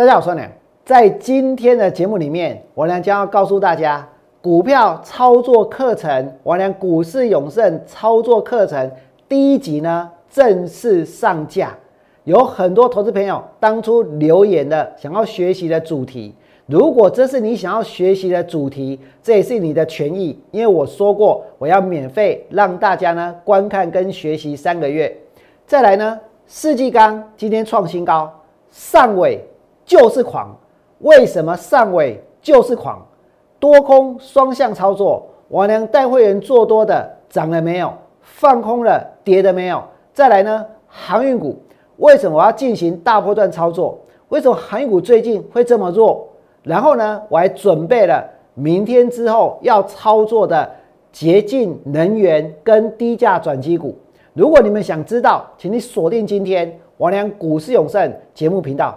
大家好，我是梁。在今天的节目里面，我良将要告诉大家，股票操作课程，我良股市永胜操作课程第一集呢正式上架。有很多投资朋友当初留言的想要学习的主题，如果这是你想要学习的主题，这也是你的权益，因为我说过我要免费让大家呢观看跟学习三个月。再来呢，世纪钢今天创新高，上尾就是狂。为什么上尾就是狂？多空双向操作，王良带会员做多的涨了没有？放空了跌的没有？再来呢？航运股为什么我要进行大波段操作？为什么航运股最近会这么弱？然后呢？我还准备了明天之后要操作的洁净能源跟低价转机股。如果你们想知道，请你锁定今天王良股市永胜节目频道。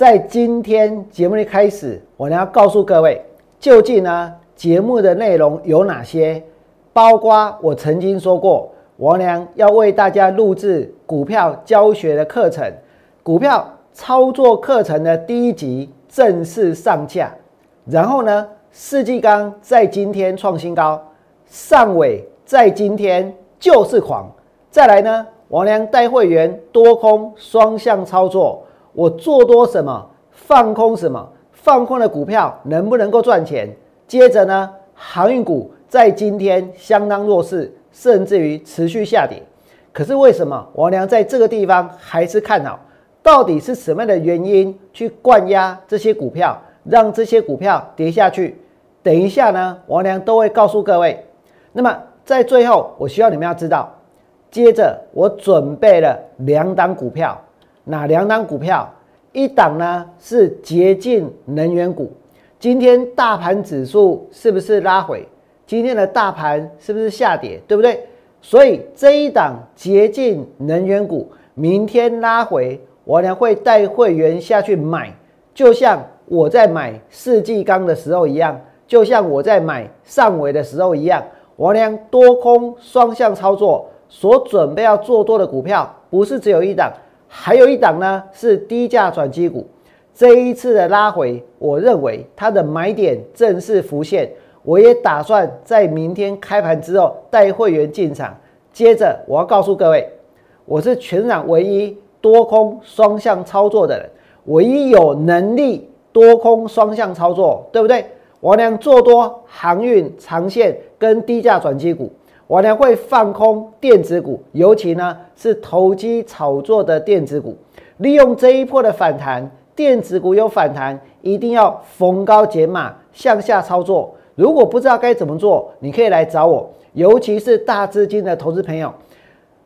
在今天节目的开始，我呢要告诉各位，究竟呢节目的内容有哪些？包括我曾经说过，王良要为大家录制股票教学的课程，股票操作课程的第一集正式上架。然后呢，世纪钢在今天创新高，上尾在今天就是狂。再来呢，王良带会员多空双向操作。我做多什么，放空什么，放空的股票能不能够赚钱？接着呢，航运股在今天相当弱势，甚至于持续下跌。可是为什么王良在这个地方还是看好？到底是什么样的原因去灌压这些股票，让这些股票跌下去？等一下呢，王良都会告诉各位。那么在最后，我需要你们要知道，接着我准备了两档股票。哪两档股票？一档呢是洁净能源股。今天大盘指数是不是拉回？今天的大盘是不是下跌？对不对？所以这一档洁净能源股明天拉回，我呢会带会员下去买，就像我在买世纪钢的时候一样，就像我在买上尾的时候一样，我呢多空双向操作，所准备要做多的股票不是只有一档。还有一档呢，是低价转机股。这一次的拉回，我认为它的买点正式浮现。我也打算在明天开盘之后带会员进场。接着，我要告诉各位，我是全场唯一多空双向操作的人，唯一有能力多空双向操作，对不对？我俩做多航运长线跟低价转机股。我呢会放空电子股，尤其呢是投机炒作的电子股，利用这一波的反弹，电子股有反弹，一定要逢高减码向下操作。如果不知道该怎么做，你可以来找我，尤其是大资金的投资朋友，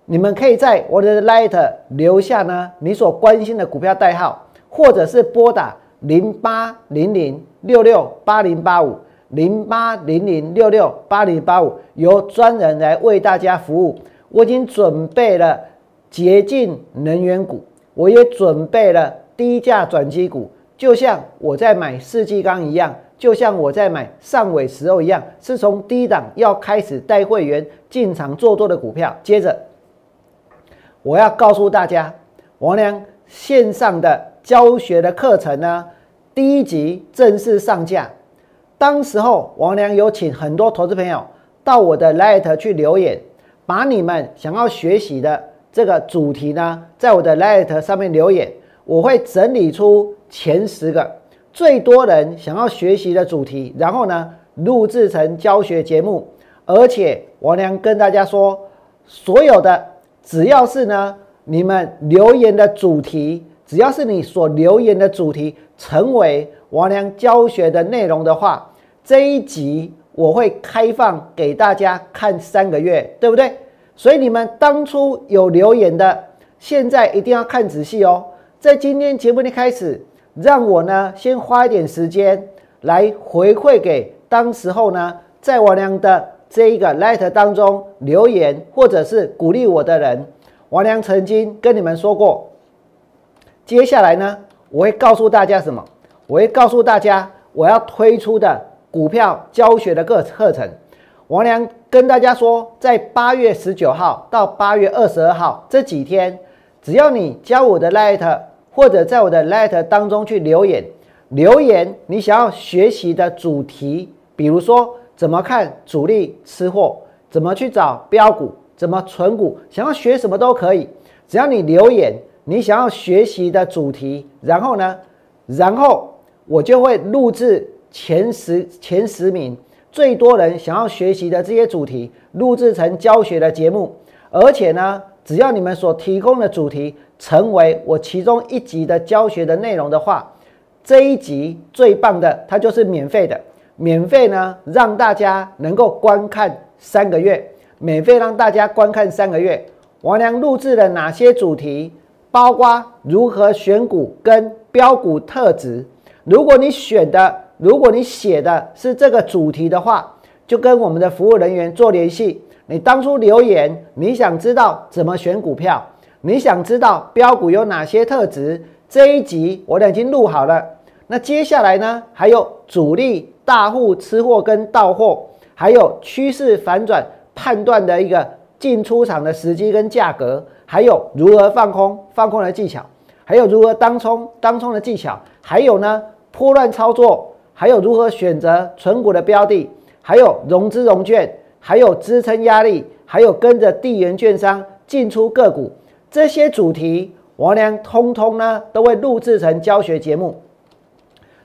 你们可以在我的 Light 留下呢你所关心的股票代号，或者是拨打零八零零六六八零八五。零八零零六六八零八五，由专人来为大家服务。我已经准备了洁净能源股，我也准备了低价转机股，就像我在买世纪钢一样，就像我在买上尾石油一样，是从低档要开始带会员进场做多的股票。接着，我要告诉大家，王良线上的教学的课程呢，第一集正式上架。当时候，王良有请很多投资朋友到我的 Light 去留言，把你们想要学习的这个主题呢，在我的 Light 上面留言，我会整理出前十个最多人想要学习的主题，然后呢，录制成教学节目。而且，王良跟大家说，所有的只要是呢，你们留言的主题，只要是你所留言的主题成为。王良教学的内容的话，这一集我会开放给大家看三个月，对不对？所以你们当初有留言的，现在一定要看仔细哦。在今天节目的开始，让我呢先花一点时间来回馈给当时候呢在王良的这一个 letter 当中留言或者是鼓励我的人。王良曾经跟你们说过，接下来呢我会告诉大家什么？我会告诉大家我要推出的股票教学的课课程。王良跟大家说，在八月十九号到八月二十二号这几天，只要你加我的 Light 或者在我的 Light 当中去留言，留言你想要学习的主题，比如说怎么看主力吃货，怎么去找标股，怎么存股，想要学什么都可以。只要你留言你想要学习的主题，然后呢，然后我就会录制前十前十名。最多人想要学习的这些主题，录制成教学的节目，而且呢，只要你们所提供的主题成为我其中一集的教学的内容的话，这一集最棒的，它就是免费的，免费呢让大家能够观看三个月，免费让大家观看三个月。王良录制了哪些主题？包括如何选股跟标股特质。如果你选的。如果你写的是这个主题的话，就跟我们的服务人员做联系。你当初留言，你想知道怎么选股票，你想知道标股有哪些特质，这一集我俩已经录好了。那接下来呢，还有主力大户吃货跟到货，还有趋势反转判断的一个进出场的时机跟价格，还有如何放空放空的技巧，还有如何当冲当冲的技巧，还有呢破乱操作。还有如何选择存股的标的，还有融资融券，还有支撑压力，还有跟着地缘券商进出个股，这些主题王良通通呢都会录制成教学节目。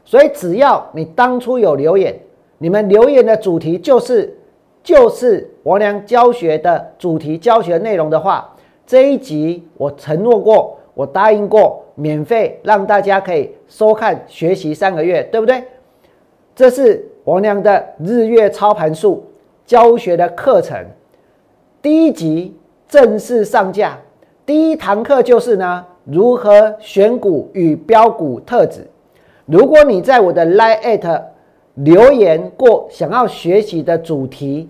所以只要你当初有留言，你们留言的主题就是就是王良教学的主题教学内容的话，这一集我承诺过，我答应过，免费让大家可以收看学习三个月，对不对？这是王良的日月操盘术教学的课程，第一集正式上架。第一堂课就是呢，如何选股与标股特质。如果你在我的 Line 留言过想要学习的主题，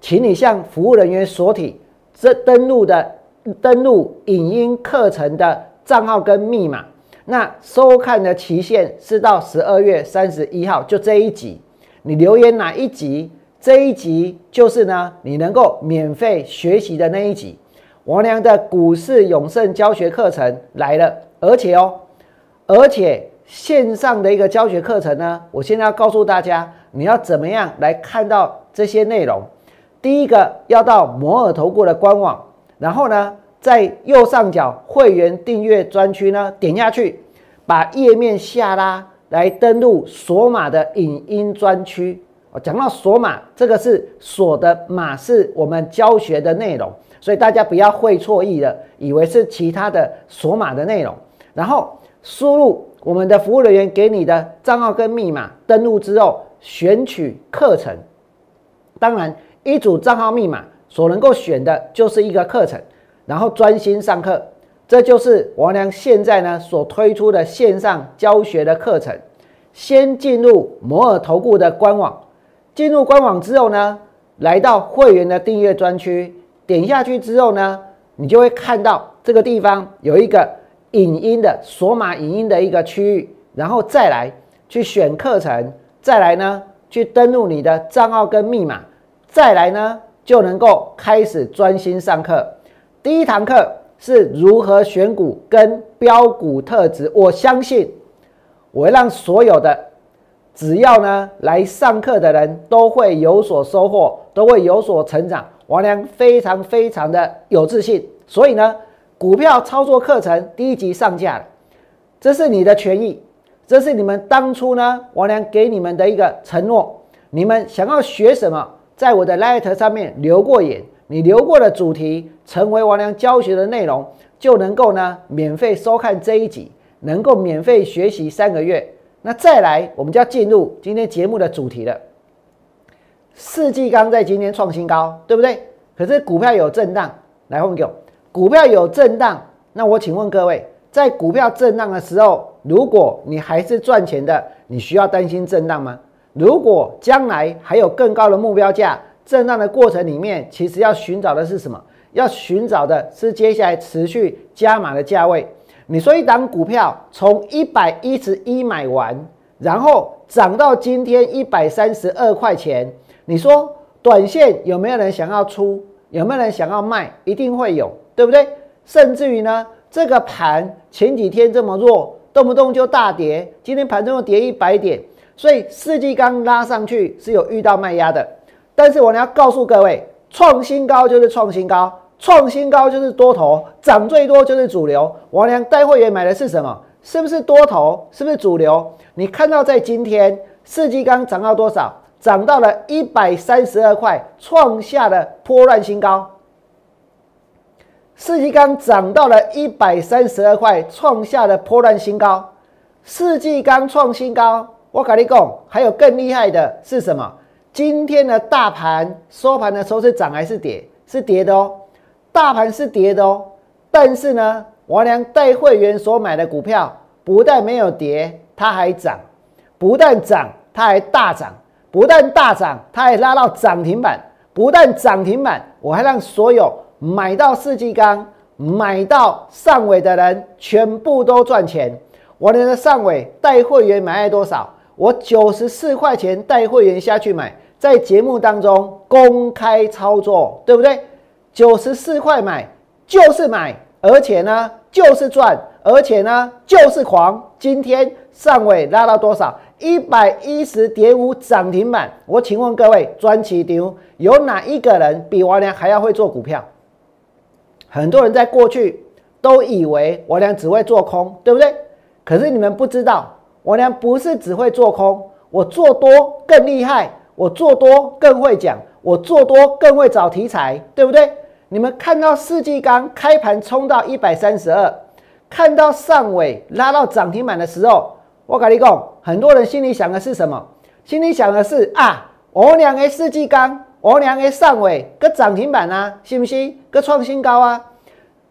请你向服务人员索体这登录的登录影音课程的账号跟密码。那收看的期限是到十二月三十一号，就这一集，你留言哪一集，这一集就是呢，你能够免费学习的那一集。王良的股市永胜教学课程来了，而且哦，而且线上的一个教学课程呢，我现在要告诉大家，你要怎么样来看到这些内容。第一个要到摩尔投顾的官网，然后呢。在右上角会员订阅专区呢，点下去，把页面下拉来登录锁码的影音专区。我讲到锁码，这个是锁的码，是我们教学的内容，所以大家不要会错意了，以为是其他的锁码的内容。然后输入我们的服务人员给你的账号跟密码，登录之后选取课程。当然，一组账号密码所能够选的就是一个课程。然后专心上课，这就是王良现在呢所推出的线上教学的课程。先进入摩尔投顾的官网，进入官网之后呢，来到会员的订阅专区，点下去之后呢，你就会看到这个地方有一个影音的锁码影音的一个区域，然后再来去选课程，再来呢去登录你的账号跟密码，再来呢就能够开始专心上课。第一堂课是如何选股跟标股特质，我相信我会让所有的只要呢来上课的人都会有所收获，都会有所成长。王良非常非常的有自信，所以呢，股票操作课程第一集上架了，这是你的权益，这是你们当初呢王良给你们的一个承诺。你们想要学什么，在我的 Light 上面留过言。你留过的主题成为王良教学的内容，就能够呢免费收看这一集，能够免费学习三个月。那再来，我们就要进入今天节目的主题了。世纪刚在今天创新高，对不对？可是股票有震荡，来问给我，股票有震荡。那我请问各位，在股票震荡的时候，如果你还是赚钱的，你需要担心震荡吗？如果将来还有更高的目标价，震荡的过程里面，其实要寻找的是什么？要寻找的是接下来持续加码的价位。你说一档股票从一百一十一买完，然后涨到今天一百三十二块钱，你说短线有没有人想要出？有没有人想要卖？一定会有，对不对？甚至于呢，这个盘前几天这么弱，动不动就大跌，今天盘中又跌一百点，所以四季刚拉上去是有遇到卖压的。但是我要告诉各位，创新高就是创新高，创新高就是多头，涨最多就是主流。王良带会员买的是什么？是不是多头？是不是主流？你看到在今天四季刚涨到多少？涨到了一百三十二块，创下了波段新高。四季钢涨到了一百三十二块，创下了波段新高。四季钢创新高，我跟你讲，还有更厉害的是什么？今天的大盘收盘的时候是涨还是跌？是跌的哦，大盘是跌的哦。但是呢，王良带会员所买的股票，不但没有跌，它还涨；不但涨，它还大涨。不但大涨，它还拉到涨停板；不但涨停板，我还让所有买到四季钢、买到上尾的人全部都赚钱。我的上尾带会员买了多少？我九十四块钱带会员下去买，在节目当中公开操作，对不对？九十四块买就是买，而且呢就是赚，而且呢就是狂。今天上尾拉到多少？一百一十点五涨停板，我请问各位，专起丢有哪一个人比王良还要会做股票？很多人在过去都以为王良只会做空，对不对？可是你们不知道，王良不是只会做空，我做多更厉害，我做多更会讲，我做多更会找题材，对不对？你们看到世纪钢开盘冲到一百三十二，看到上尾拉到涨停板的时候。我跟你讲，很多人心里想的是什么？心里想的是啊，我两个世纪钢，我两个上尾个涨停板啊，信不信？个创新高啊！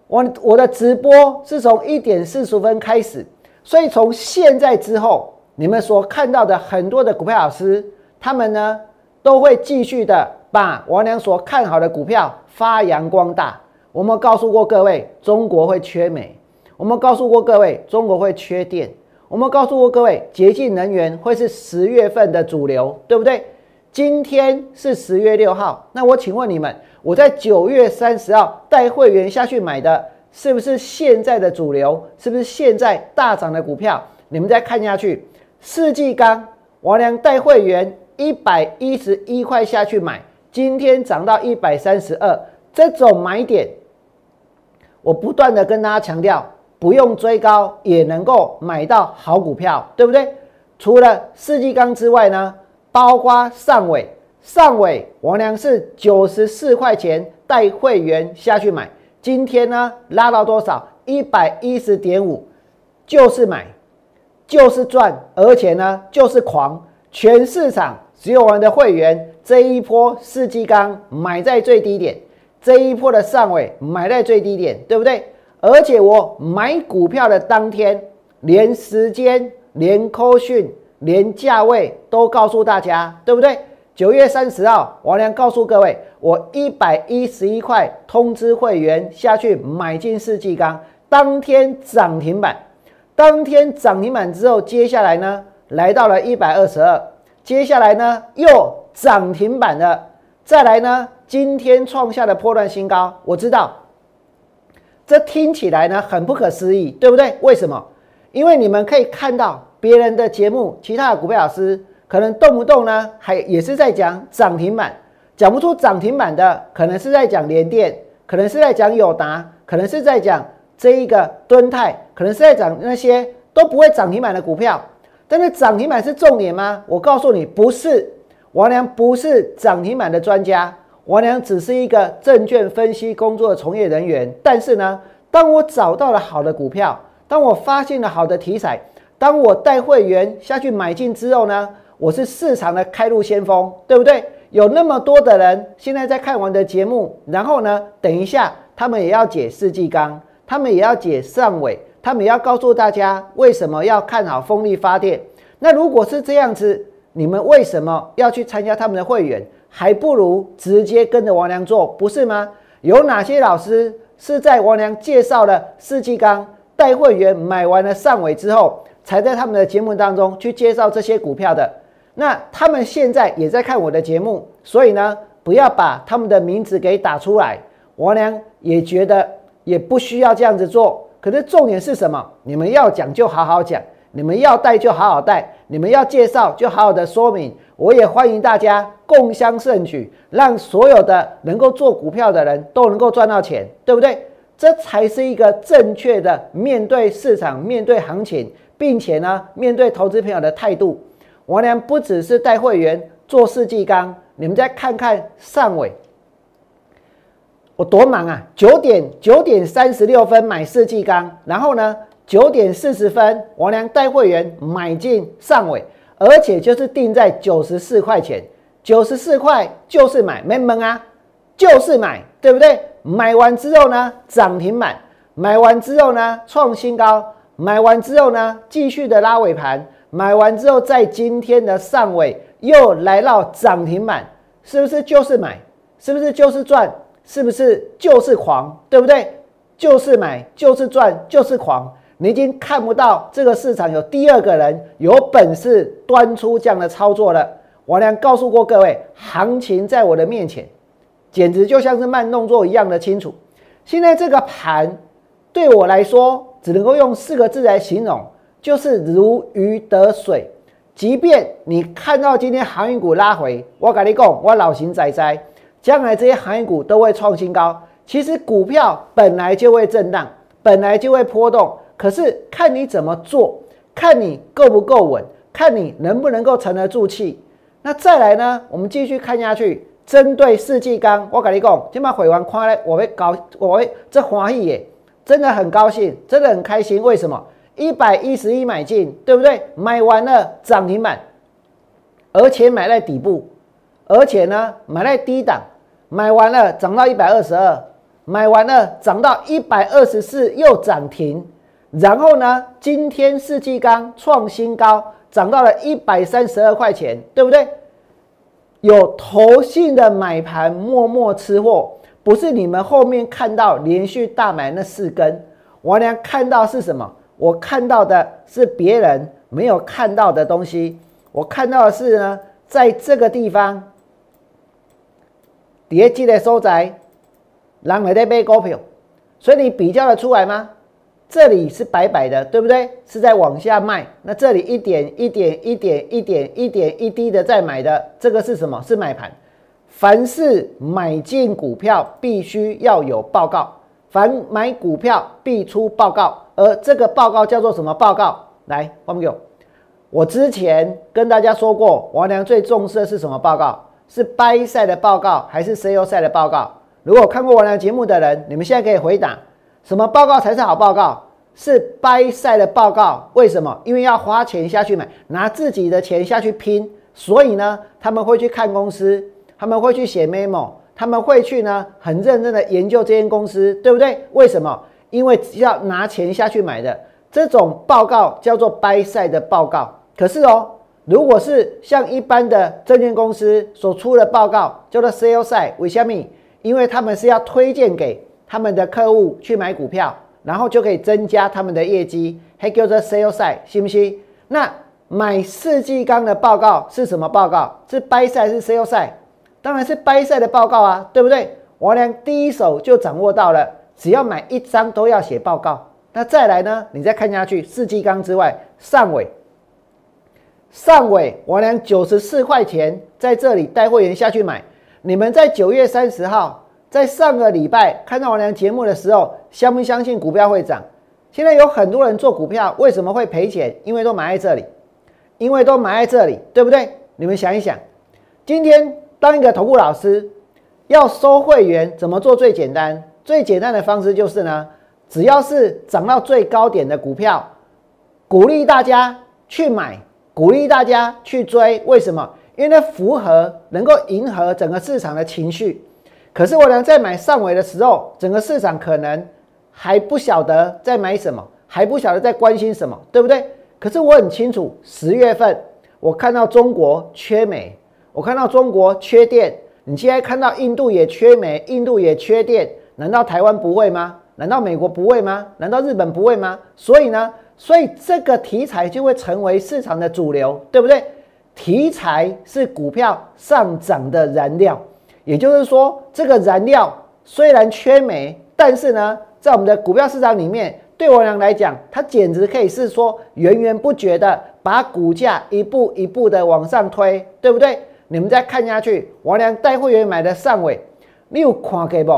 我我的直播是从一点四十分开始，所以从现在之后，你们所看到的很多的股票老师，他们呢都会继续的把王良所看好的股票发扬光大。我们告诉过各位，中国会缺煤；我们告诉过各位，中国会缺电。我们告诉过各位，洁净能源会是十月份的主流，对不对？今天是十月六号，那我请问你们，我在九月三十号带会员下去买的，是不是现在的主流？是不是现在大涨的股票？你们再看下去，世纪钢，王良带会员一百一十一块下去买，今天涨到一百三十二，这种买点，我不断的跟大家强调。不用追高也能够买到好股票，对不对？除了世纪钢之外呢，包括上尾，上尾王良是九十四块钱带会员下去买，今天呢拉到多少？一百一十点五，就是买，就是赚，而且呢就是狂。全市场只有我们的会员这一波世纪钢买在最低点，这一波的上尾买在最低点，对不对？而且我买股票的当天，连时间、连扣讯、连价位都告诉大家，对不对？九月三十号，王良告诉各位，我一百一十一块通知会员下去买进世纪钢，当天涨停板，当天涨停板之后，接下来呢，来到了一百二十二，接下来呢又涨停板了，再来呢，今天创下了破断新高，我知道。这听起来呢很不可思议，对不对？为什么？因为你们可以看到别人的节目，其他的股票老师可能动不动呢还也是在讲涨停板，讲不出涨停板的，可能是在讲联电，可能是在讲友达，可能是在讲这一个敦泰，可能是在讲那些都不会涨停板的股票。但是涨停板是重点吗？我告诉你，不是。王良不是涨停板的专家。王良只是一个证券分析工作的从业人员，但是呢，当我找到了好的股票，当我发现了好的题材，当我带会员下去买进之后呢，我是市场的开路先锋，对不对？有那么多的人现在在看完的节目，然后呢，等一下他们也要解世纪钢，他们也要解上尾，他们也要告诉大家为什么要看好风力发电。那如果是这样子，你们为什么要去参加他们的会员？还不如直接跟着王良做，不是吗？有哪些老师是在王良介绍了世纪钢带会员买完了上尾之后，才在他们的节目当中去介绍这些股票的？那他们现在也在看我的节目，所以呢，不要把他们的名字给打出来。我呢也觉得也不需要这样子做。可是重点是什么？你们要讲就好好讲，你们要带就好好带，你们要介绍就好好的说明。我也欢迎大家共襄盛举，让所有的能够做股票的人都能够赚到钱，对不对？这才是一个正确的面对市场、面对行情，并且呢，面对投资朋友的态度。王良不只是带会员做世纪钢，你们再看看上尾，我多忙啊！九点九点三十六分买世纪钢，然后呢，九点四十分王良带会员买进上尾。而且就是定在九十四块钱，九十四块就是买，没门啊，就是买，对不对？买完之后呢，涨停板；买完之后呢，创新高；买完之后呢，继续的拉尾盘；买完之后，在今天的上尾又来到涨停板，是不是就是买？是不是就是赚？是不是就是狂？对不对？就是买，就是赚，就是狂。你已经看不到这个市场有第二个人有本事端出这样的操作了。我俩告诉过各位，行情在我的面前，简直就像是慢动作一样的清楚。现在这个盘对我来说，只能够用四个字来形容，就是如鱼得水。即便你看到今天航运股拉回，我跟你讲，我老型仔仔，将来这些航运股都会创新高。其实股票本来就会震荡，本来就会波动。可是看你怎么做，看你够不够稳，看你能不能够沉得住气。那再来呢？我们继续看下去。针对世纪钢，我跟你讲，今晚回完夸嘞，我会高，我会这华裔耶，真的很高兴，真的很开心。为什么？一百一十一买进，对不对？买完了涨停板，而且买在底部，而且呢买在低档，买完了涨到一百二十二，买完了涨到一百二十四，又涨停。然后呢？今天世纪钢创新高，涨到了一百三十二块钱，对不对？有投信的买盘默默吃货，不是你们后面看到连续大买那四根。我俩看到是什么？我看到的是别人没有看到的东西。我看到的是呢，在这个地方，叠积的收窄，然后在被股票，所以你比较的出来吗？这里是白白的，对不对？是在往下卖。那这里一点一点一点一点一点一滴的在买的，这个是什么？是买盘。凡是买进股票，必须要有报告。凡买股票必出报告，而这个报告叫做什么报告？来，朋友，我之前跟大家说过，王良最重视的是什么报告？是掰赛的报告还是 sell 赛的报告？如果看过王良节目的人，你们现在可以回答。什么报告才是好报告？是掰赛的报告。为什么？因为要花钱下去买，拿自己的钱下去拼，所以呢，他们会去看公司，他们会去写 memo，他们会去呢很认真的研究这间公司，对不对？为什么？因为要拿钱下去买的这种报告叫做 buy side 的报告。可是哦，如果是像一般的证券公司所出的报告，叫做 sales 赛，为什么？因为他们是要推荐给。他们的客户去买股票，然后就可以增加他们的业绩，还叫做 sales side，信不信？那买世纪钢的报告是什么报告？是 buy side 是 sales side？当然是 buy side 的报告啊，对不对？我俩第一手就掌握到了，只要买一张都要写报告。那再来呢？你再看下去，四季钢之外，上尾，上尾，我俩九十四块钱在这里带会员下去买，你们在九月三十号。在上个礼拜看到王良节目的时候，相不相信股票会涨？现在有很多人做股票，为什么会赔钱？因为都埋在这里，因为都埋在这里，对不对？你们想一想，今天当一个投顾老师要收会员，怎么做最简单？最简单的方式就是呢，只要是涨到最高点的股票，鼓励大家去买，鼓励大家去追。为什么？因为符合能够迎合整个市场的情绪。可是我俩在买上尾的时候，整个市场可能还不晓得在买什么，还不晓得在关心什么，对不对？可是我很清楚，十月份我看到中国缺煤，我看到中国缺电，你现在看到印度也缺煤，印度也缺电，难道台湾不会吗？难道美国不会吗？难道日本不会吗？所以呢，所以这个题材就会成为市场的主流，对不对？题材是股票上涨的燃料，也就是说，这个燃料虽然缺煤，但是呢，在我们的股票市场里面，对我俩来讲，它简直可以是说源源不绝的把股价一步一步的往上推，对不对？你们再看下去，王良带会员买的上尾，你有看给不？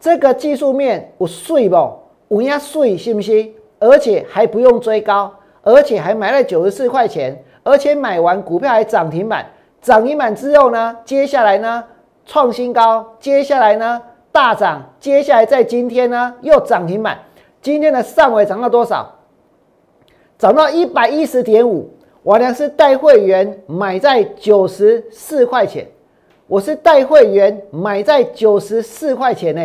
这个技术面有碎不？有压碎是不是？而且还不用追高，而且还买了九十四块钱。而且买完股票还涨停板，涨停板之后呢，接下来呢创新高，接下来呢大涨，接下来在今天呢又涨停板。今天的上尾涨到多少？涨到一百一十点五。我呢是带会员买在九十四块钱，我是带会员买在九十四块钱呢。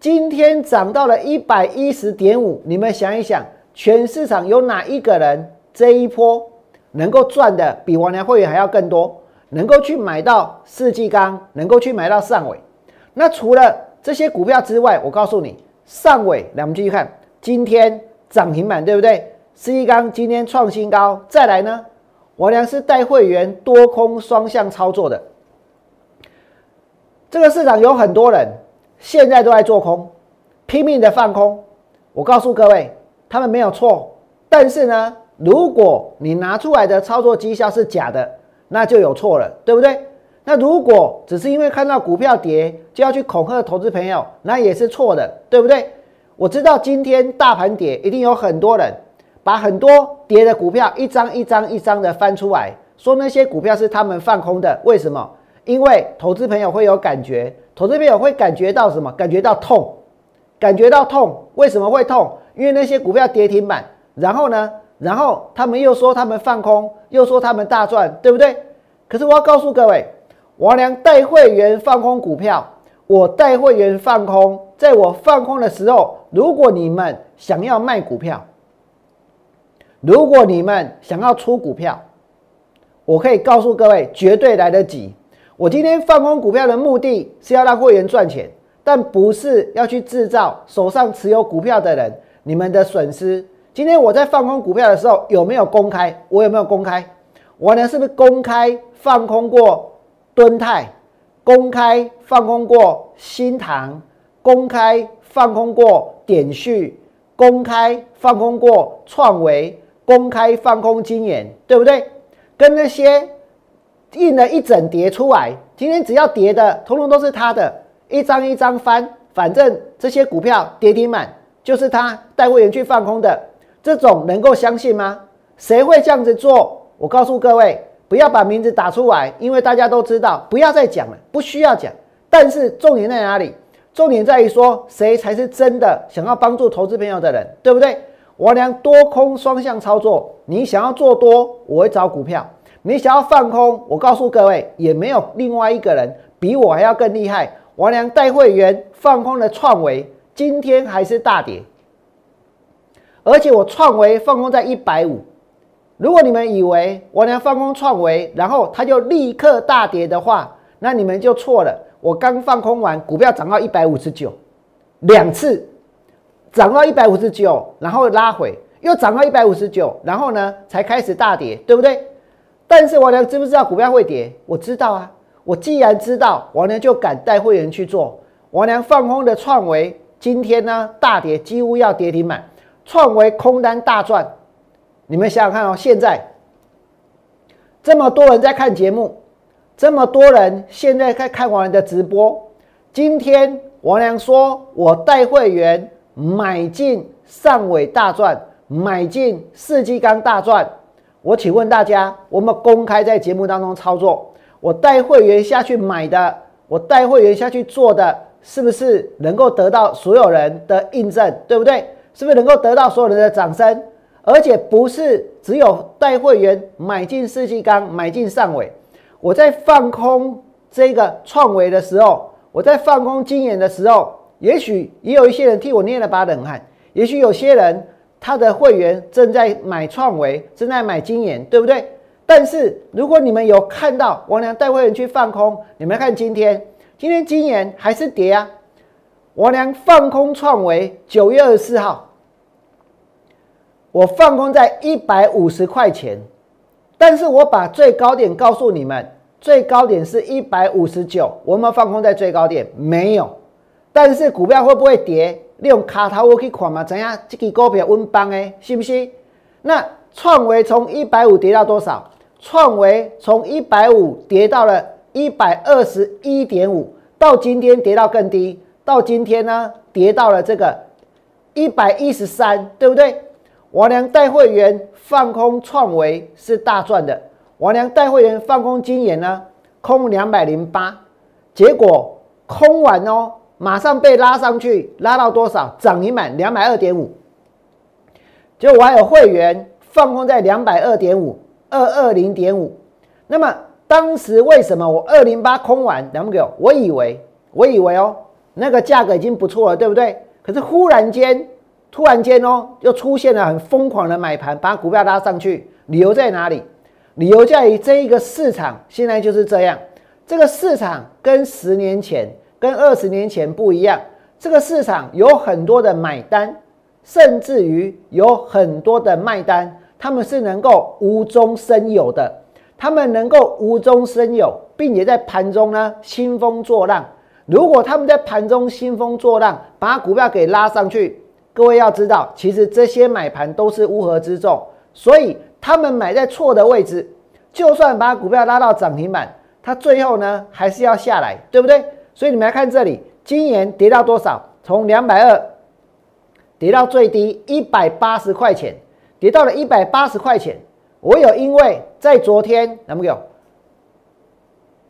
今天涨到了一百一十点五，你们想一想，全市场有哪一个人这一波？能够赚的比王良会员还要更多，能够去买到世纪钢，能够去买到上尾。那除了这些股票之外，我告诉你，上尾，来我们继续看，今天涨停板对不对？世纪钢今天创新高，再来呢，王良是带会员多空双向操作的。这个市场有很多人现在都在做空，拼命的放空。我告诉各位，他们没有错，但是呢？如果你拿出来的操作绩效是假的，那就有错了，对不对？那如果只是因为看到股票跌就要去恐吓投资朋友，那也是错的，对不对？我知道今天大盘跌，一定有很多人把很多跌的股票一张一张一张的翻出来，说那些股票是他们放空的。为什么？因为投资朋友会有感觉，投资朋友会感觉到什么？感觉到痛，感觉到痛。为什么会痛？因为那些股票跌停板，然后呢？然后他们又说他们放空，又说他们大赚，对不对？可是我要告诉各位，王良带会员放空股票，我带会员放空，在我放空的时候，如果你们想要卖股票，如果你们想要出股票，我可以告诉各位，绝对来得及。我今天放空股票的目的是要让会员赚钱，但不是要去制造手上持有股票的人你们的损失。今天我在放空股票的时候有没有公开？我有没有公开？我呢是不是公开放空过敦泰？公开放空过新塘？公开放空过点序？公开放空过创维？公开放空金研？对不对？跟那些印了一整叠出来，今天只要跌的，通通都是他的，一张一张翻，反正这些股票跌停满，就是他带会员去放空的。这种能够相信吗？谁会这样子做？我告诉各位，不要把名字打出来，因为大家都知道，不要再讲了，不需要讲。但是重点在哪里？重点在于说，谁才是真的想要帮助投资朋友的人，对不对？我俩多空双向操作，你想要做多，我会找股票；你想要放空，我告诉各位，也没有另外一个人比我还要更厉害。我俩带会员放空的创维，今天还是大跌。而且我创维放空在一百五，如果你们以为我能放空创维，然后它就立刻大跌的话，那你们就错了。我刚放空完，股票涨到一百五十九，两次涨到一百五十九，然后拉回，又涨到一百五十九，然后呢才开始大跌，对不对？但是王良知不知道股票会跌？我知道啊。我既然知道，王良就敢带会员去做。王良放空的创维，今天呢大跌，几乎要跌停板。创维空单大赚，你们想想看哦，现在这么多人在看节目，这么多人现在在看完的直播。今天王良说，我带会员买进上尾大赚，买进世纪钢大赚。我请问大家，我们公开在节目当中操作，我带会员下去买的，我带会员下去做的，是不是能够得到所有人的印证？对不对？是不是能够得到所有人的掌声？而且不是只有带会员买进世纪钢、买进上尾。我在放空这个创维的时候，我在放空金眼的时候，也许也有一些人替我捏了把冷汗。也许有些人他的会员正在买创维，正在买金研，对不对？但是如果你们有看到王良带会员去放空，你们看今天，今天金研还是跌啊？王良放空创维，九月二十四号，我放空在一百五十块钱，但是我把最高点告诉你们，最高点是一百五十九，我们放空在最高点没有？但是股票会不会跌？利用卡头我去看嘛，怎样？这个股票稳邦诶，是不是？那创维从一百五跌到多少？创维从一百五跌到了一百二十一点五，到今天跌到更低，到今天呢跌到了这个一百一十三，对不对？王良带会员放空创维是大赚的，王良带会员放空金研呢，空两百零八，结果空完哦。马上被拉上去，拉到多少？涨停板两百二点五。就我还有会员放空在两百二点五，二二零点五。那么当时为什么我二零八空完两个？我以为，我以为哦，那个价格已经不错了，对不对？可是忽然间，突然间哦，又出现了很疯狂的买盘，把股票拉上去。理由在哪里？理由在于这一个市场现在就是这样。这个市场跟十年前。跟二十年前不一样，这个市场有很多的买单，甚至于有很多的卖单，他们是能够无中生有的，他们能够无中生有，并且在盘中呢兴风作浪。如果他们在盘中兴风作浪，把股票给拉上去，各位要知道，其实这些买盘都是乌合之众，所以他们买在错的位置，就算把股票拉到涨停板，它最后呢还是要下来，对不对？所以你们来看这里，今年跌到多少？从两百二跌到最低一百八十块钱，跌到了一百八十块钱。我有因为在昨天，有没有？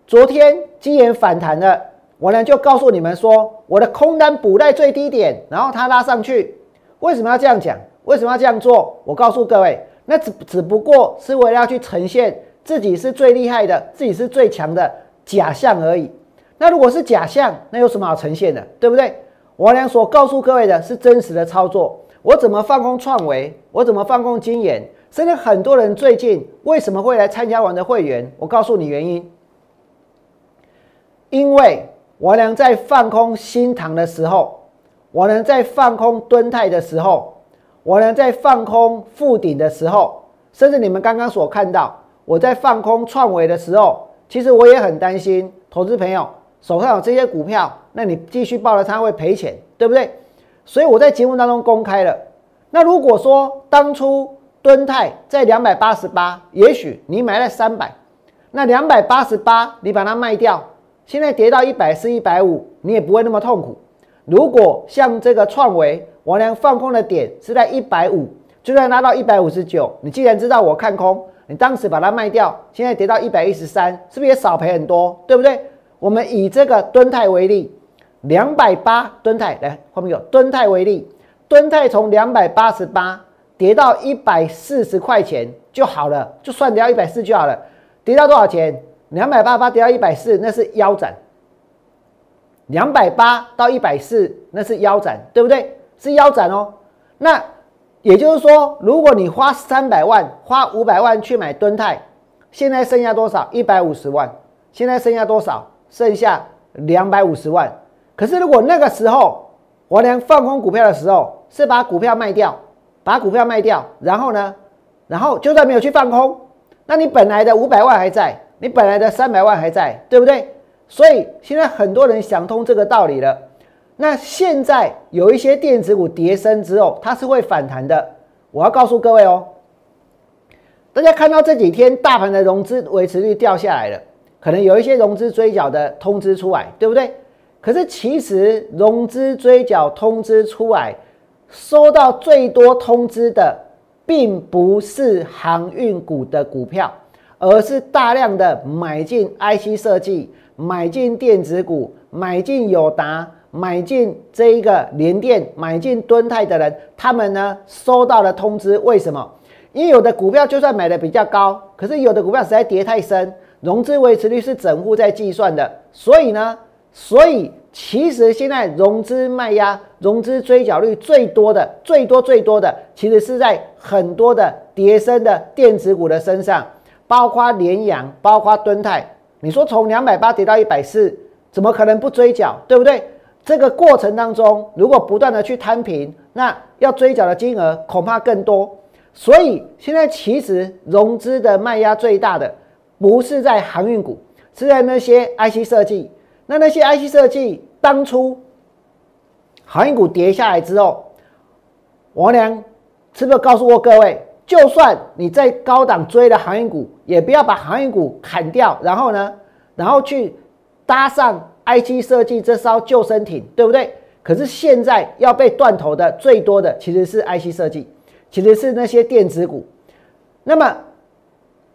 昨天今年反弹了，我呢就告诉你们说，我的空单补在最低点，然后它拉上去。为什么要这样讲？为什么要这样做？我告诉各位，那只只不过是为了要去呈现自己是最厉害的，自己是最强的假象而已。那如果是假象，那有什么好呈现的，对不对？我俩所告诉各位的是真实的操作。我怎么放空创维？我怎么放空金研？甚至很多人最近为什么会来参加我的会员？我告诉你原因。因为我俩在放空新塘的时候，我俩在放空敦泰的时候，我俩在放空富鼎的时候，甚至你们刚刚所看到我在放空创维的时候，其实我也很担心投资朋友。手上有这些股票，那你继续抱了它会赔钱，对不对？所以我在节目当中公开了。那如果说当初敦泰在两百八十八，也许你买了三百，那两百八十八你把它卖掉，现在跌到一百四、一百五，你也不会那么痛苦。如果像这个创维，王良放空的点是在一百五，就算拉到一百五十九，你既然知道我看空，你当时把它卖掉，现在跌到一百一十三，是不是也少赔很多？对不对？我们以这个吨泰为例，两百八吨泰来后面有吨泰为例，吨泰从两百八十八跌到一百四十块钱就好了，就算掉一百四就好了。跌到多少钱？两百八十八跌到一百四，那是腰斩。两百八到一百四，那是腰斩，对不对？是腰斩哦。那也就是说，如果你花三百万、花五百万去买吨泰，现在剩下多少？一百五十万。现在剩下多少？剩下两百五十万，可是如果那个时候我连放空股票的时候是把股票卖掉，把股票卖掉，然后呢，然后就算没有去放空，那你本来的五百万还在，你本来的三百万还在，对不对？所以现在很多人想通这个道理了。那现在有一些电子股跌升之后，它是会反弹的。我要告诉各位哦，大家看到这几天大盘的融资维持率掉下来了。可能有一些融资追缴的通知出来，对不对？可是其实融资追缴通知出来，收到最多通知的，并不是航运股的股票，而是大量的买进 IC 设计、买进电子股、买进友达、买进这一个联电、买进敦泰的人，他们呢收到了通知，为什么？因为有的股票就算买的比较高，可是有的股票实在跌太深。融资维持率是整户在计算的，所以呢，所以其实现在融资卖压、融资追缴率最多的、最多最多的，其实是在很多的叠升的电子股的身上，包括联阳、包括敦泰。你说从两百八跌到一百四，怎么可能不追缴？对不对？这个过程当中，如果不断的去摊平，那要追缴的金额恐怕更多。所以现在其实融资的卖压最大的，不是在航运股，是在那些 IC 设计。那那些 IC 设计当初航运股跌下来之后，王良是不是告诉过各位，就算你在高档追的航运股，也不要把航运股砍掉，然后呢，然后去搭上。IC 设计这艘救生艇，对不对？可是现在要被断头的最多的其实是 I C 设计，其实是那些电子股。那么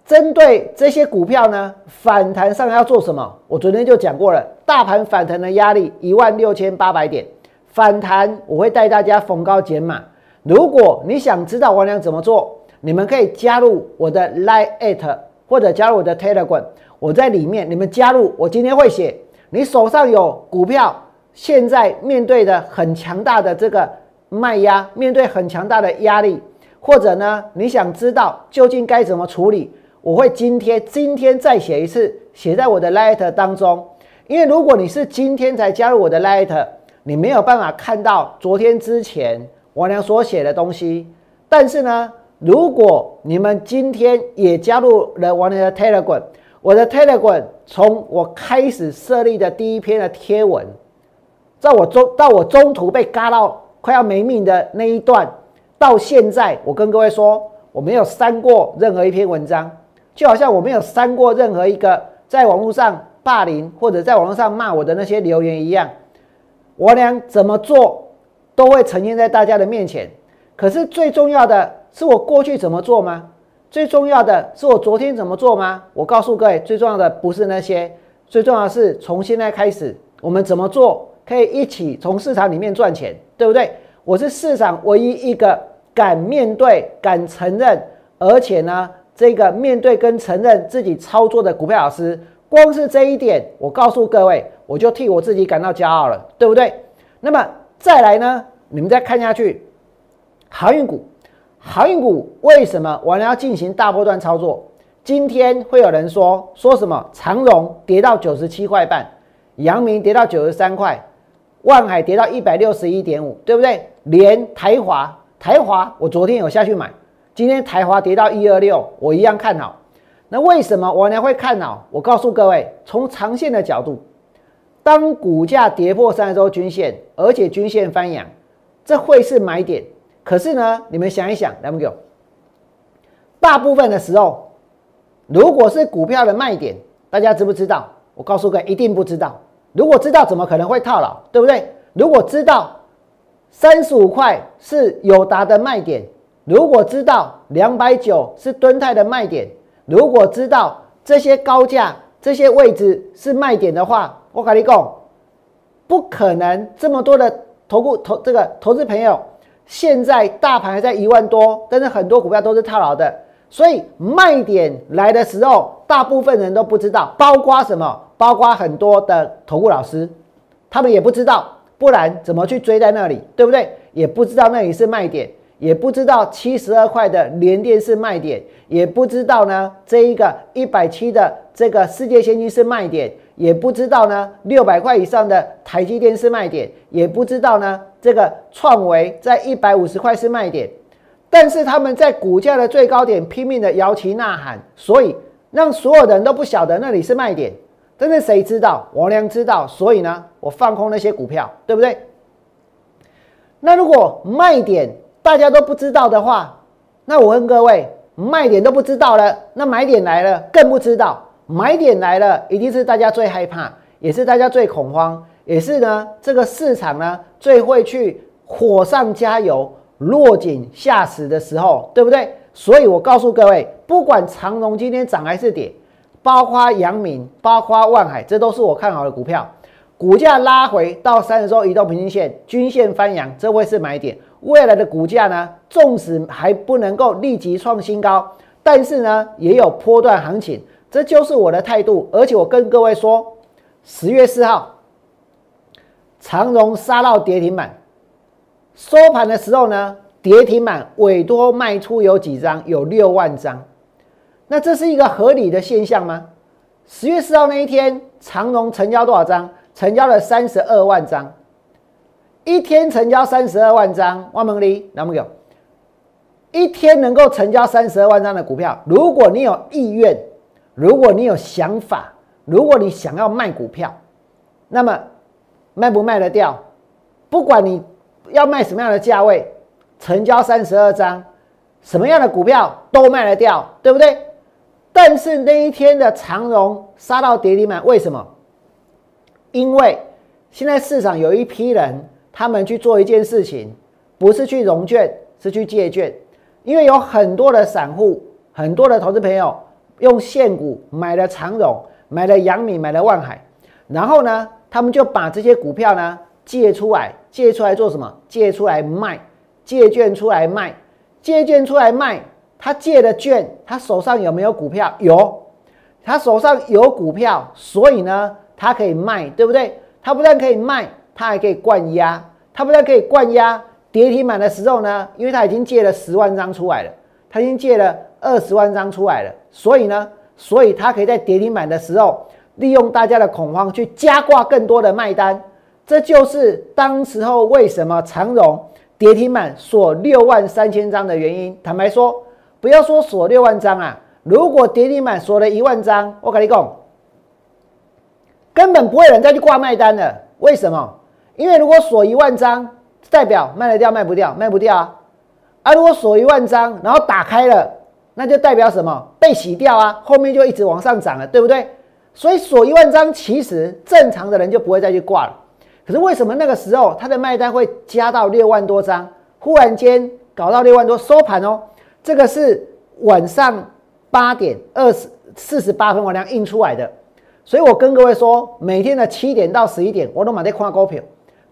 针对这些股票呢，反弹上要做什么？我昨天就讲过了，大盘反弹的压力一万六千八百点，反弹我会带大家逢高减码。如果你想知道王良怎么做，你们可以加入我的 Line 或者加入我的 Telegram，我在里面，你们加入，我今天会写。你手上有股票，现在面对的很强大的这个卖压，面对很强大的压力，或者呢，你想知道究竟该怎么处理？我会今天今天再写一次，写在我的 Light 当中。因为如果你是今天才加入我的 Light，你没有办法看到昨天之前王良所写的东西。但是呢，如果你们今天也加入了王良的 Telegram。我的 Telegram 从我开始设立的第一篇的贴文，在我中到我中途被嘎到快要没命的那一段，到现在，我跟各位说，我没有删过任何一篇文章，就好像我没有删过任何一个在网络上霸凌或者在网络上骂我的那些留言一样。我俩怎么做都会呈现在大家的面前。可是最重要的是我过去怎么做吗？最重要的是我昨天怎么做吗？我告诉各位，最重要的不是那些，最重要的是从现在开始，我们怎么做可以一起从市场里面赚钱，对不对？我是市场唯一一个敢面对、敢承认，而且呢，这个面对跟承认自己操作的股票老师。光是这一点，我告诉各位，我就替我自己感到骄傲了，对不对？那么再来呢，你们再看下去，航运股。航运股为什么我们要进行大波段操作？今天会有人说说什么？长荣跌到九十七块半，阳明跌到九十三块，万海跌到一百六十一点五，对不对？连台华，台华我昨天有下去买，今天台华跌到一二六，我一样看好。那为什么我呢会看好？我告诉各位，从长线的角度，当股价跌破三十周均线，而且均线翻阳，这会是买点。可是呢，你们想一想，来不给我。大部分的时候，如果是股票的卖点，大家知不知道？我告诉各位，一定不知道。如果知道，怎么可能会套牢？对不对？如果知道三十五块是友达的卖点，如果知道两百九是敦泰的卖点，如果知道这些高价这些位置是卖点的话，我跟你讲，不可能这么多的投顾投这个投资朋友。现在大盘还在一万多，但是很多股票都是套牢的，所以卖点来的时候，大部分人都不知道，包括什么？包括很多的投顾老师，他们也不知道，不然怎么去追在那里，对不对？也不知道那里是卖点，也不知道七十二块的联电是卖点，也不知道呢这一个一百七的这个世界先进是卖点。也不知道呢，六百块以上的台积电是卖点，也不知道呢，这个创维在一百五十块是卖点，但是他们在股价的最高点拼命的摇旗呐喊，所以让所有人都不晓得那里是卖点。但是谁知道？王良知道，所以呢，我放空那些股票，对不对？那如果卖点大家都不知道的话，那我问各位，卖点都不知道了，那买点来了更不知道。买点来了，一定是大家最害怕，也是大家最恐慌，也是呢这个市场呢最会去火上加油、落井下石的时候，对不对？所以我告诉各位，不管长荣今天涨还是跌，包括阳明、包括万海，这都是我看好的股票。股价拉回到三十周移动平均线，均线翻阳，这会是买点。未来的股价呢，纵使还不能够立即创新高，但是呢，也有波段行情。这就是我的态度，而且我跟各位说，十月四号长荣杀到跌停板，收盘的时候呢，跌停板委托卖出有几张？有六万张。那这是一个合理的现象吗？十月四号那一天，长荣成交多少张？成交了三十二万张。一天成交三十二万张，万蒙利，那么有？一天能够成交三十二万张的股票，如果你有意愿，如果你有想法，如果你想要卖股票，那么卖不卖得掉？不管你要卖什么样的价位，成交三十二张，什么样的股票都卖得掉，对不对？但是那一天的长荣杀到跌停板，为什么？因为现在市场有一批人。他们去做一件事情，不是去融券，是去借券。因为有很多的散户，很多的投资朋友用现股买了长荣，买了阳明，买了万海，然后呢，他们就把这些股票呢借出来，借出来做什么？借出来卖，借券出来卖，借券出来卖。他借的券，他手上有没有股票？有，他手上有股票，所以呢，他可以卖，对不对？他不但可以卖。它还可以灌压，它不但可以灌压跌停板的时候呢，因为它已经借了十万张出来了，它已经借了二十万张出来了，所以呢，所以它可以在跌停板的时候，利用大家的恐慌去加挂更多的卖单，这就是当时候为什么长荣跌停板锁六万三千张的原因。坦白说，不要说锁六万张啊，如果跌停板锁了一万张，我跟你讲，根本不会有人再去挂卖单了。为什么？因为如果锁一万张，代表卖得掉卖不掉，卖不掉啊。啊如果锁一万张，然后打开了，那就代表什么？被洗掉啊，后面就一直往上涨了，对不对？所以锁一万张，其实正常的人就不会再去挂了。可是为什么那个时候他的卖单会加到六万多张？忽然间搞到六万多，收盘哦，这个是晚上八点二十四十八分我量印出来的。所以我跟各位说，每天的七点到十一点，我都买在看股票。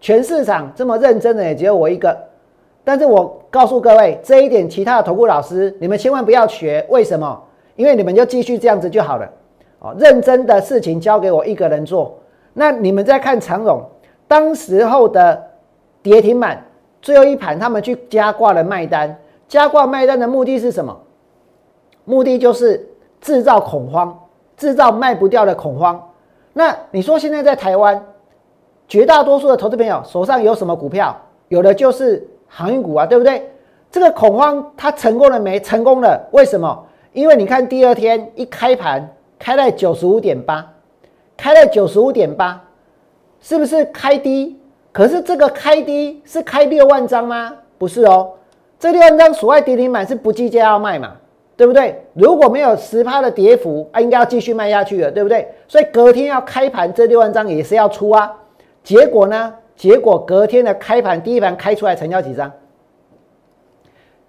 全市场这么认真的也只有我一个，但是我告诉各位这一点，其他的投顾老师你们千万不要学，为什么？因为你们就继续这样子就好了。哦，认真的事情交给我一个人做。那你们在看长荣，当时候的跌停板最后一盘，他们去加挂了卖单，加挂卖单的目的是什么？目的就是制造恐慌，制造卖不掉的恐慌。那你说现在在台湾？绝大多数的投资朋友手上有什么股票？有的就是航运股啊，对不对？这个恐慌它成功了没？成功了，为什么？因为你看第二天一开盘开在九十五点八，开在九十五点八，是不是开低？可是这个开低是开六万张吗？不是哦，这六万张所谓跌停板是不计价要卖嘛，对不对？如果没有十趴的跌幅啊，应该要继续卖下去了，对不对？所以隔天要开盘，这六万张也是要出啊。结果呢？结果隔天的开盘第一盘开出来成交几张？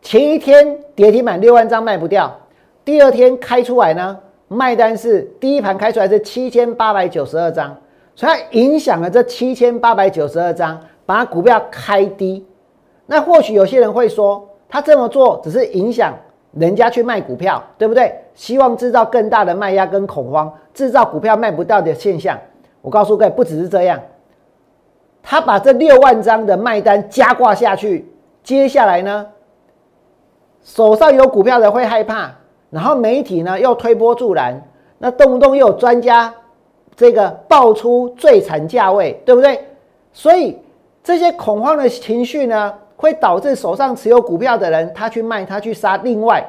前一天跌停板六万张卖不掉，第二天开出来呢，卖单是第一盘开出来是七千八百九十二张，所以影响了这七千八百九十二张，把股票开低。那或许有些人会说，他这么做只是影响人家去卖股票，对不对？希望制造更大的卖压跟恐慌，制造股票卖不掉的现象。我告诉各位，不只是这样。他把这六万张的卖单加挂下去，接下来呢，手上有股票的会害怕，然后媒体呢又推波助澜，那动不动又有专家这个爆出最惨价位，对不对？所以这些恐慌的情绪呢，会导致手上持有股票的人他去卖，他去杀。另外，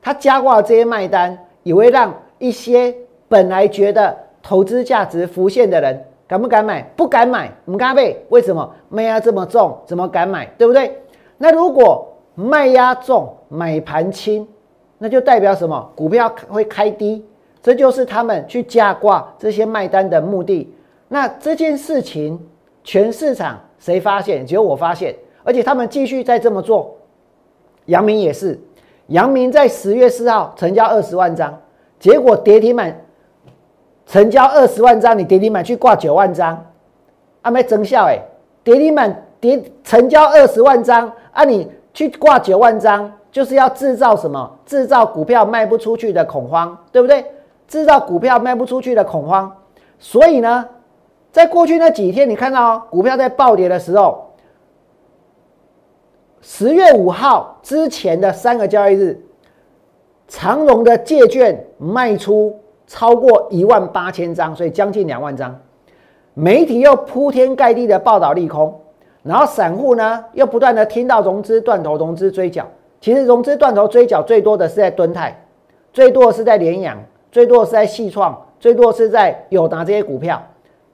他加挂这些卖单，也会让一些本来觉得投资价值浮现的人。敢不敢买？不敢买，唔敢买。为什么？卖压这么重，怎么敢买？对不对？那如果卖压重，买盘轻，那就代表什么？股票会开低，这就是他们去加挂这些卖单的目的。那这件事情，全市场谁发现？只有我发现，而且他们继续在这么做。阳明也是，阳明在十月四号成交二十万张，结果跌停板。成交二十万张，你跌停板去挂九万张，啊没增效哎！跌停板跌成交二十万张，啊你去挂九万张，就是要制造什么？制造股票卖不出去的恐慌，对不对？制造股票卖不出去的恐慌，所以呢，在过去那几天，你看到股票在暴跌的时候，十月五号之前的三个交易日，长荣的借券卖出超过一万八千张，所以将近两万张。媒体又铺天盖地的报道利空，然后散户呢又不断的听到融资断头、融资追缴。其实融资断头追缴最多的是在敦泰，最多的是在联阳，最多的是在细创，最多的是在友达这些股票，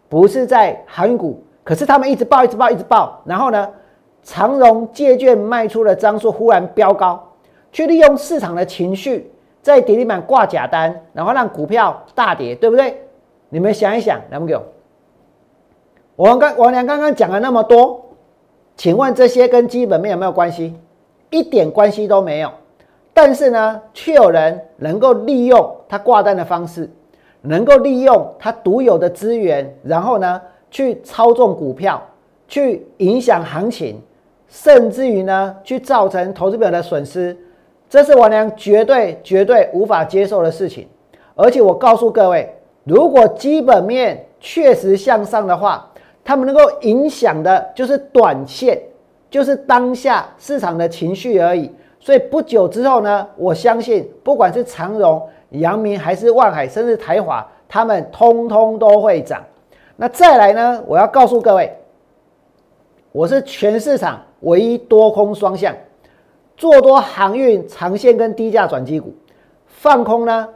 不是在航运股。可是他们一直报，一直报，一直报。然后呢，长荣借券卖出的张数忽然飙高，去利用市场的情绪，在跌停板挂假单，然后让股票大跌，对不对？你们想一想，来不给我？我刚王良刚刚讲了那么多，请问这些跟基本面有没有关系？一点关系都没有。但是呢，却有人能够利用他挂单的方式，能够利用他独有的资源，然后呢，去操纵股票，去影响行情，甚至于呢，去造成投资者的损失。这是王良绝对绝对无法接受的事情。而且我告诉各位，如果基本面确实向上的话，他们能够影响的就是短线，就是当下市场的情绪而已。所以不久之后呢，我相信不管是长荣、阳明还是万海，甚至台华，他们通通都会涨。那再来呢，我要告诉各位，我是全市场唯一多空双向，做多航运长线跟低价转机股，放空呢，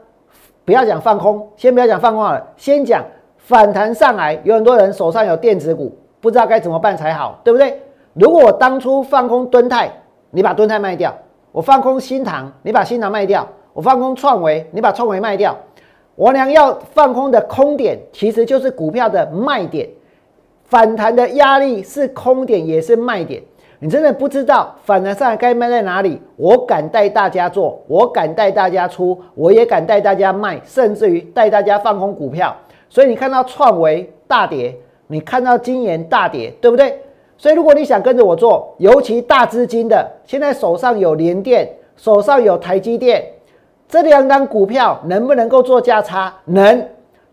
不要讲放空，先不要讲放空了，先讲。反弹上来，有很多人手上有电子股，不知道该怎么办才好，对不对？如果我当初放空敦泰，你把敦泰卖掉；我放空新塘，你把新塘卖掉；我放空创维，你把创维卖掉。我俩要放空的空点，其实就是股票的卖点。反弹的压力是空点，也是卖点。你真的不知道反弹上来该卖在哪里？我敢带大家做，我敢带大家出，我也敢带大家卖，甚至于带大家放空股票。所以你看到创维大跌，你看到金研大跌，对不对？所以如果你想跟着我做，尤其大资金的，现在手上有联电，手上有台积电，这两张股票能不能够做价差？能。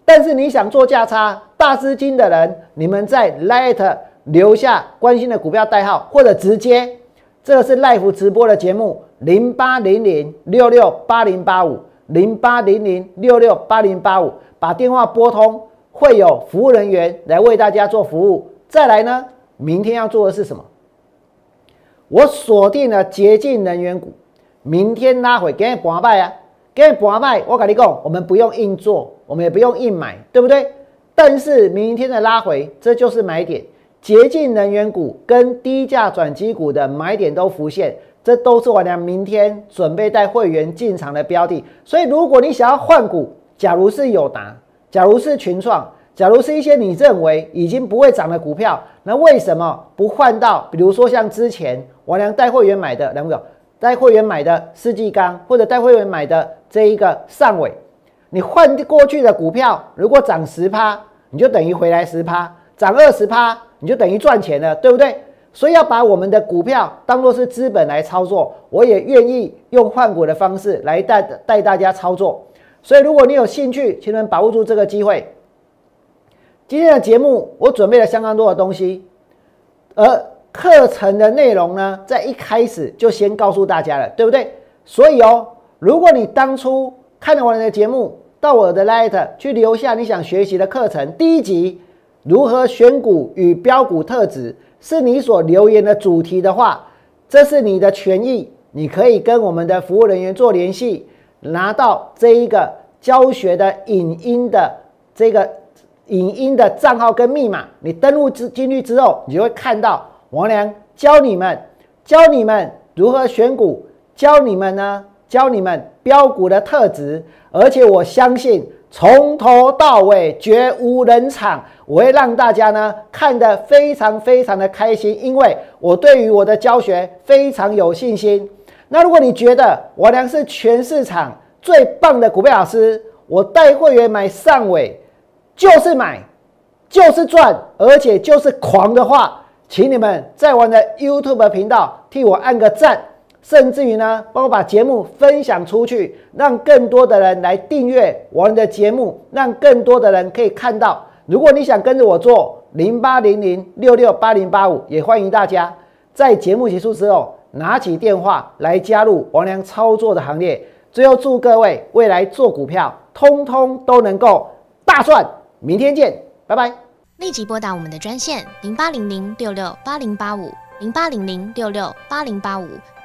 但是你想做价差，大资金的人，你们在 Light 留下关心的股票代号，或者直接，这个是 Live 直播的节目，零八零零六六八零八五，零八零零六六八零八五。把电话拨通，会有服务人员来为大家做服务。再来呢，明天要做的是什么？我锁定了洁净能源股，明天拉回给你博卖啊，给你博卖。我跟你讲，我们不用硬做，我们也不用硬买，对不对？但是明天的拉回，这就是买点。洁净能源股跟低价转机股的买点都浮现，这都是我俩明天准备带会员进场的标的。所以，如果你想要换股，假如是友达，假如是群创，假如是一些你认为已经不会涨的股票，那为什么不换到？比如说像之前王良带会员买的，两个带会员买的世纪钢，或者带会员买的这一个上尾，你换过去的股票，如果涨十趴，你就等于回来十趴；涨二十趴，你就等于赚钱了，对不对？所以要把我们的股票当做是资本来操作，我也愿意用换股的方式来带带大家操作。所以，如果你有兴趣，请能把握住这个机会。今天的节目我准备了相当多的东西，而课程的内容呢，在一开始就先告诉大家了，对不对？所以哦，如果你当初看了我的节目，到我的 Light 去留下你想学习的课程，第一集如何选股与标股特质是你所留言的主题的话，这是你的权益，你可以跟我们的服务人员做联系。拿到这一个教学的影音的这个影音的账号跟密码，你登录之进去之后，你就会看到王良教你们教你们如何选股，教你们呢教你们标股的特质，而且我相信从头到尾绝无人场，我会让大家呢看得非常非常的开心，因为我对于我的教学非常有信心。那如果你觉得我良是全市场最棒的股票老师，我带会员买上尾就是买，就是赚，而且就是狂的话，请你们在我的 YouTube 频道替我按个赞，甚至于呢，帮我把节目分享出去，让更多的人来订阅我们的节目，让更多的人可以看到如果你想跟着我做零八零零六六八零八五，也欢迎大家在节目结束之后拿起电话来加入王良操作的行列。最后祝各位未来做股票，通通都能够大赚。明天见，拜拜。立即拨打我们的专线零八零零六六八零八五零八零零六六八零八五